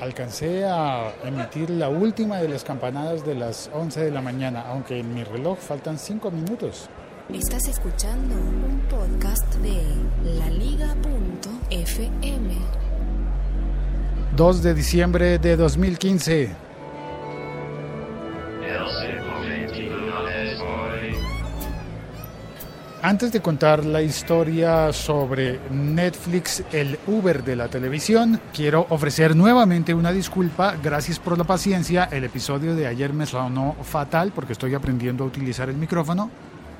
alcancé a emitir la última de las campanadas de las 11 de la mañana, aunque en mi reloj faltan 5 minutos. Estás escuchando un podcast de laliga.fm. 2 de diciembre de 2015. Antes de contar la historia sobre Netflix, el Uber de la televisión, quiero ofrecer nuevamente una disculpa. Gracias por la paciencia. El episodio de ayer me sonó fatal porque estoy aprendiendo a utilizar el micrófono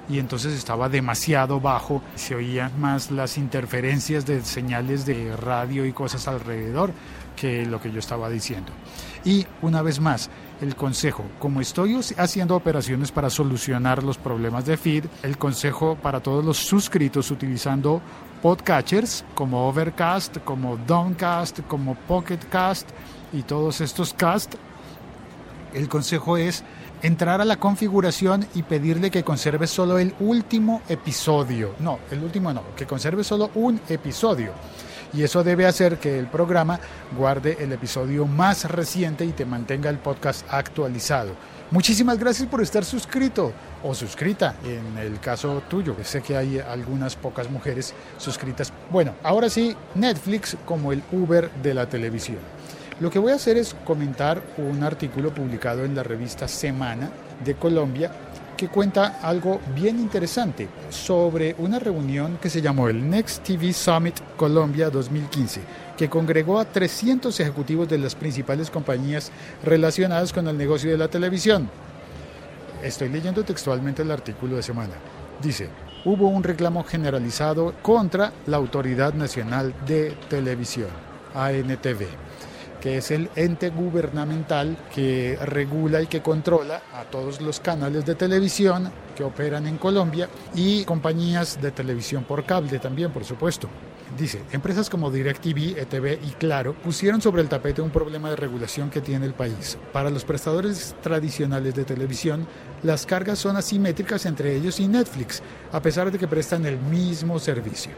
y entonces estaba demasiado bajo. Se oían más las interferencias de señales de radio y cosas alrededor que lo que yo estaba diciendo. Y una vez más, el consejo, como estoy haciendo operaciones para solucionar los problemas de feed, el consejo para todos los suscritos utilizando podcatchers como Overcast, como Downcast, como Pocketcast y todos estos cast, el consejo es entrar a la configuración y pedirle que conserve solo el último episodio. No, el último no, que conserve solo un episodio y eso debe hacer que el programa guarde el episodio más reciente y te mantenga el podcast actualizado. Muchísimas gracias por estar suscrito o suscrita en el caso tuyo, sé que hay algunas pocas mujeres suscritas. Bueno, ahora sí, Netflix como el Uber de la televisión. Lo que voy a hacer es comentar un artículo publicado en la revista Semana de Colombia que cuenta algo bien interesante sobre una reunión que se llamó el Next TV Summit Colombia 2015, que congregó a 300 ejecutivos de las principales compañías relacionadas con el negocio de la televisión. Estoy leyendo textualmente el artículo de semana. Dice, hubo un reclamo generalizado contra la Autoridad Nacional de Televisión, ANTV que es el ente gubernamental que regula y que controla a todos los canales de televisión que operan en Colombia y compañías de televisión por cable también, por supuesto. Dice, empresas como DirecTV, ETV y Claro pusieron sobre el tapete un problema de regulación que tiene el país. Para los prestadores tradicionales de televisión, las cargas son asimétricas entre ellos y Netflix, a pesar de que prestan el mismo servicio.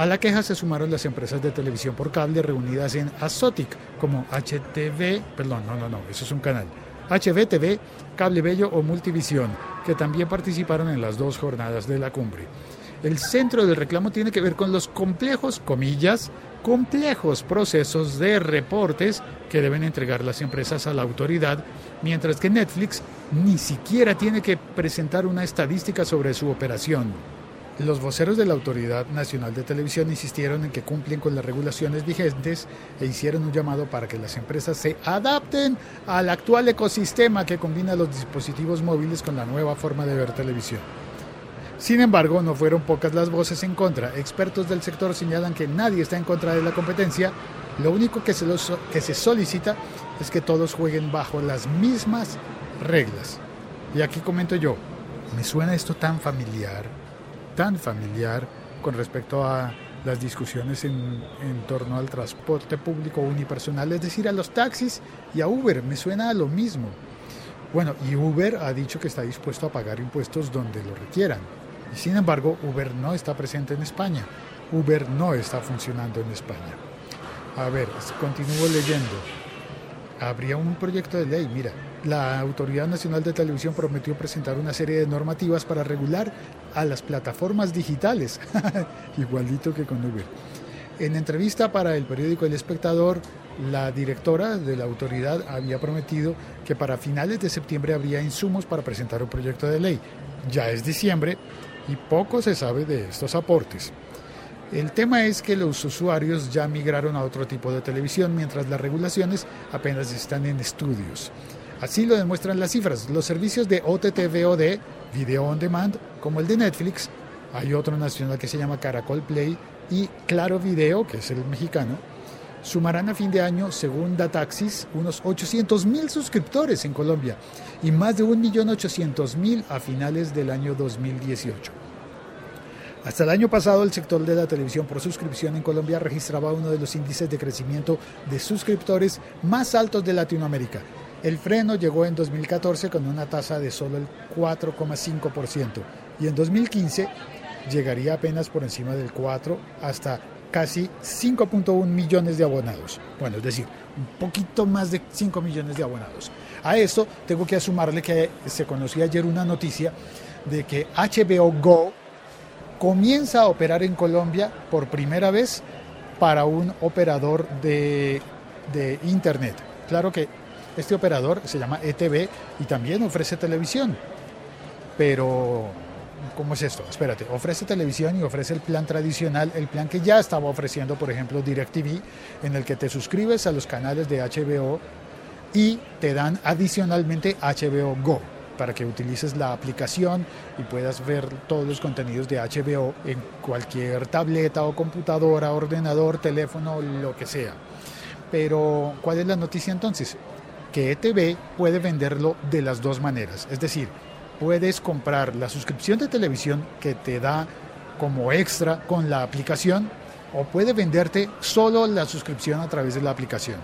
A la queja se sumaron las empresas de televisión por cable reunidas en Azotic, como HTV, perdón, no, no, no, eso es un canal, HBTV, Cable Bello o Multivisión, que también participaron en las dos jornadas de la cumbre. El centro del reclamo tiene que ver con los complejos, comillas, complejos procesos de reportes que deben entregar las empresas a la autoridad, mientras que Netflix ni siquiera tiene que presentar una estadística sobre su operación. Los voceros de la Autoridad Nacional de Televisión insistieron en que cumplen con las regulaciones vigentes e hicieron un llamado para que las empresas se adapten al actual ecosistema que combina los dispositivos móviles con la nueva forma de ver televisión. Sin embargo, no fueron pocas las voces en contra. Expertos del sector señalan que nadie está en contra de la competencia. Lo único que se, solicita es que todos jueguen bajo las mismas reglas. Y aquí comento yo, ¿me suena esto tan familiar? Tan familiar con respecto a las discusiones en, en, torno al transporte público unipersonal, es decir, a los taxis y a Uber. Me suena a lo mismo. Bueno, y Uber ha dicho que está dispuesto a pagar impuestos donde lo requieran. Y sin embargo, Uber no está presente en España. Uber no está funcionando en España. A ver, continúo leyendo. Habría un proyecto de ley, mira, la Autoridad Nacional de Televisión prometió presentar una serie de normativas para regular a las plataformas digitales, igualito que con Uber. En entrevista para el periódico El Espectador, la directora de la autoridad había prometido que para finales de septiembre habría insumos para presentar un proyecto de ley. Ya es diciembre y poco se sabe de estos aportes. El tema es que los usuarios ya migraron a otro tipo de televisión mientras las regulaciones apenas están en estudios. Así lo demuestran las cifras. Los servicios de OTT-VOD, Video On Demand, como el de Netflix, hay otro nacional que se llama Caracol Play y Claro Video, que es el mexicano, sumarán a fin de año, según Dataxis, unos 800 mil suscriptores en Colombia y más de 1.800.000 a finales del año 2018. Hasta el año pasado, el sector de la televisión por suscripción en Colombia registraba uno de los índices de crecimiento de suscriptores más altos de Latinoamérica, el freno llegó en 2014 con una tasa de solo el 4,5% y en 2015 llegaría apenas por encima del 4 hasta casi 5.1 millones de abonados. Bueno, es decir, un poquito más de 5 millones de abonados. A esto tengo que sumarle que se conoció ayer una noticia de que HBO Go comienza a operar en Colombia por primera vez para un operador de, de Internet. Claro que este operador se llama ETV y también ofrece televisión. Pero, ¿cómo es esto? Espérate, ofrece televisión y ofrece el plan tradicional, el plan que ya estaba ofreciendo, por ejemplo, DirecTV, en el que te suscribes a los canales de HBO y te dan adicionalmente HBO Go para que utilices la aplicación y puedas ver todos los contenidos de HBO en cualquier tableta o computadora, ordenador, teléfono, lo que sea. Pero, ¿cuál es la noticia entonces? Que ETV puede venderlo de las dos maneras. Es decir, puedes comprar la suscripción de televisión que te da como extra con la aplicación o puede venderte solo la suscripción a través de la aplicación.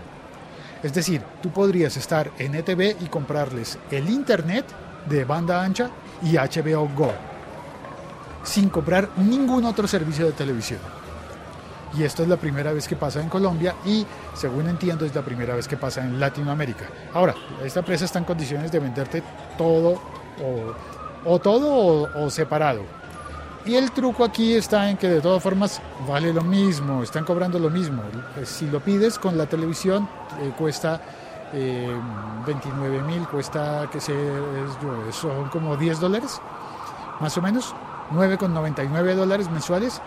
Es decir, tú podrías estar en ETV y comprarles el Internet de banda ancha y HBO Go, sin comprar ningún otro servicio de televisión. Y esto es la primera vez que pasa en Colombia y, según entiendo, es la primera vez que pasa en Latinoamérica. Ahora, esta empresa está en condiciones de venderte todo o, todo o, separado. Y el truco aquí está en que de todas formas vale lo mismo, están cobrando lo mismo. Pues, si lo pides con la televisión eh, cuesta 29 eh, mil, cuesta que se, son como 10 dólares, más o menos, 9,99 dólares mensuales.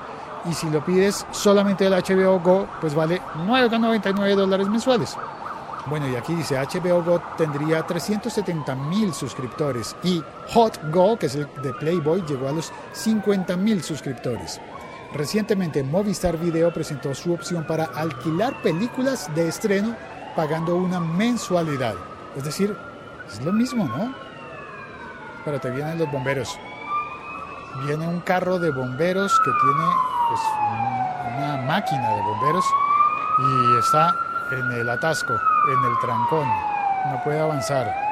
Y si lo pides solamente el HBO Go, pues vale 9,99 dólares mensuales. Bueno, y aquí dice HBO Go tendría 370 mil suscriptores y Hot Go, que es el de Playboy, llegó a los 50 mil suscriptores. Recientemente Movistar Video presentó su opción para alquilar películas de estreno pagando una mensualidad. Es decir, es lo mismo, ¿no? Pero te vienen los bomberos. Viene un carro de bomberos que tiene pues, una máquina de bomberos y está en el atasco, en el trancón. No puede avanzar.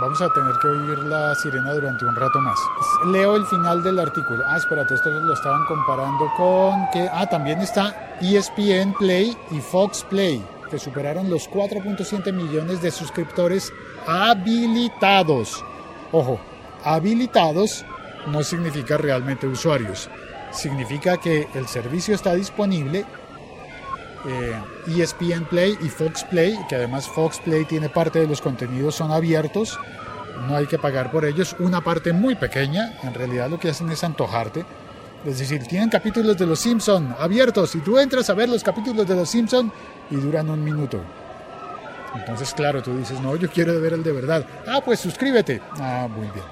Vamos a tener que oír la sirena durante un rato más. Leo el final del artículo. Ah, espérate, esto lo estaban comparando con que... Ah, también está ESPN Play y Fox Play que superaron los 4.7 millones de suscriptores habilitados. Ojo, habilitados no significa realmente usuarios. Significa que el servicio está disponible. ESPN eh, e Play y Fox Play, que además Fox Play tiene parte de los contenidos son abiertos, no hay que pagar por ellos, una parte muy pequeña, en realidad lo que hacen es antojarte. Es decir, tienen capítulos de Los Simpson abiertos y tú entras a ver los capítulos de Los Simpson y duran un minuto. Entonces, claro, tú dices, no, yo quiero ver el de verdad. Ah, pues suscríbete. Ah, muy bien.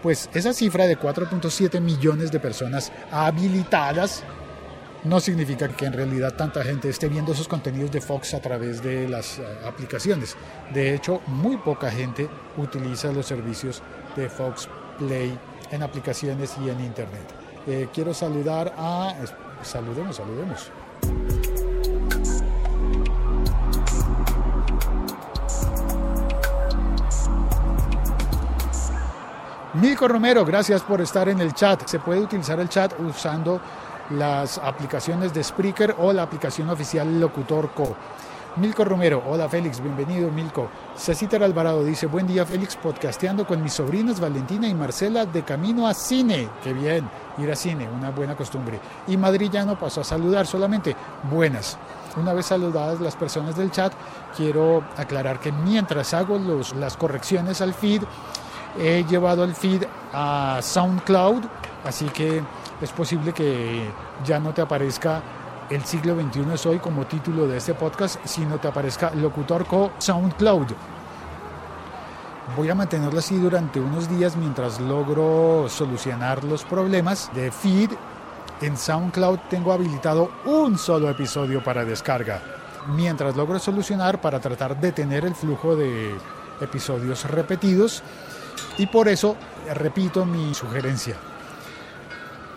Pues esa cifra de 4.7 millones de personas habilitadas no significa que en realidad tanta gente esté viendo esos contenidos de Fox a través de las eh, aplicaciones. De hecho, muy poca gente utiliza los servicios de Fox Play en aplicaciones y en Internet. Eh, quiero saludar a... Saludemos, saludemos. Milko Romero, gracias por estar en el chat. Se puede utilizar el chat usando las aplicaciones de Spreaker o la aplicación oficial Locutor Co. Milko Romero, hola Félix, bienvenido Milko. Cecita Alvarado dice, buen día Félix, podcasteando con mis sobrinas Valentina y Marcela de camino a cine. Qué bien, ir a cine, una buena costumbre. Y Madrillano pasó a saludar solamente, buenas. Una vez saludadas las personas del chat, quiero aclarar que mientras hago los, las correcciones al feed, he llevado el feed a SoundCloud, así que es posible que ya no te aparezca el siglo XXI es hoy como título de este podcast, sino te aparezca Locutor Co SoundCloud. Voy a mantenerlo así durante unos días mientras logro solucionar los problemas de feed. En SoundCloud tengo habilitado un solo episodio para descarga. Mientras logro solucionar para tratar de tener el flujo de episodios repetidos y por eso repito mi sugerencia.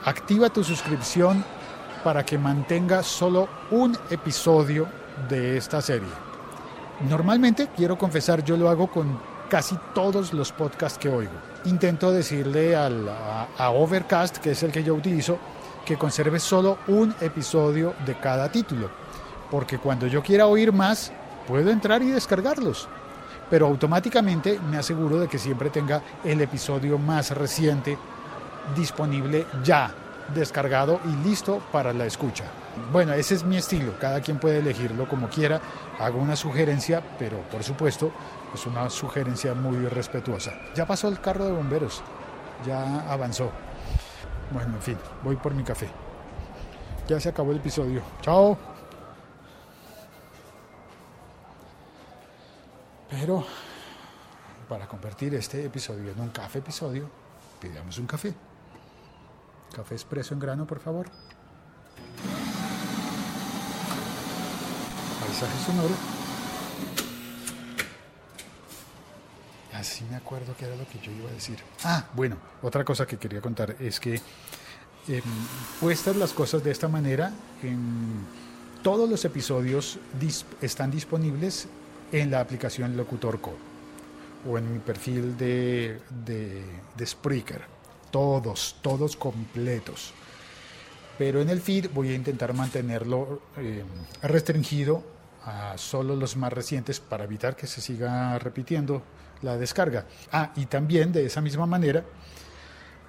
Activa tu suscripción para que mantenga solo un episodio de esta serie. Normalmente, quiero confesar, yo lo hago con casi todos los podcasts que oigo. Intento decirle a, Overcast, que es el que yo utilizo, que conserve solo un episodio de cada título, porque cuando yo quiera oír más, puedo entrar y descargarlos. Pero automáticamente me aseguro de que siempre tenga el episodio más reciente disponible ya, descargado y listo para la escucha. Bueno, ese es mi estilo, cada quien puede elegirlo como quiera, hago una sugerencia, pero por supuesto es una sugerencia muy respetuosa. Ya pasó el carro de bomberos, ya avanzó. Bueno, en fin, voy por mi café. Ya se acabó el episodio. Chao. Pero para convertir este episodio en un café episodio, pidamos un café. Café expreso en grano, por favor. Paisaje sonoro. Así me acuerdo que era lo que yo iba a decir. Ah, bueno, otra cosa que quería contar es que eh, puestas las cosas de esta manera, en todos los episodios dis están disponibles en la aplicación Locutor Code o en mi perfil de, de, de Spreaker. Todos, todos completos. Pero en el feed voy a intentar mantenerlo eh, restringido a solo los más recientes para evitar que se siga repitiendo la descarga. Ah, y también de esa misma manera,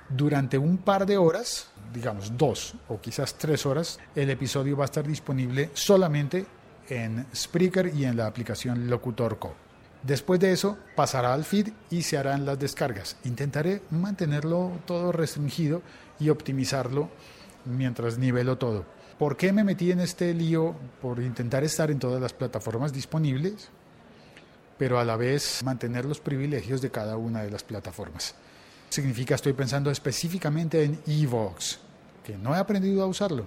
durante un par de horas, digamos dos o quizás tres horas, el episodio va a estar disponible solamente en Spreaker y en la aplicación Locutor Co. Después de eso pasará al feed y se harán las descargas. Intentaré mantenerlo todo restringido y optimizarlo mientras nivelo todo. ¿Por qué me metí en este lío? Por intentar estar en todas las plataformas disponibles, pero a la vez mantener los privilegios de cada una de las plataformas. Significa, estoy pensando específicamente en Evox, que no he aprendido a usarlo.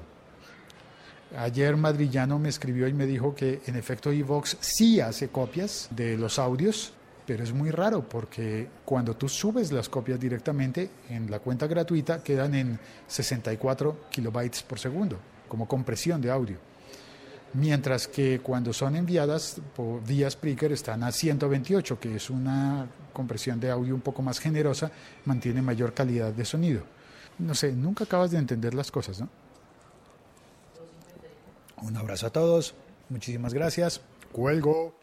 Ayer Madrillano me escribió y me dijo que en efecto Evox sí hace copias de los audios, pero es muy raro porque cuando tú subes las copias directamente en la cuenta gratuita quedan en 64 kilobytes por segundo, como compresión de audio. Mientras que cuando son enviadas por vía Spreaker están a 128, que es una compresión de audio un poco más generosa, mantiene mayor calidad de sonido. No sé, nunca acabas de entender las cosas, ¿no? Un abrazo a todos, muchísimas gracias. Cuelgo.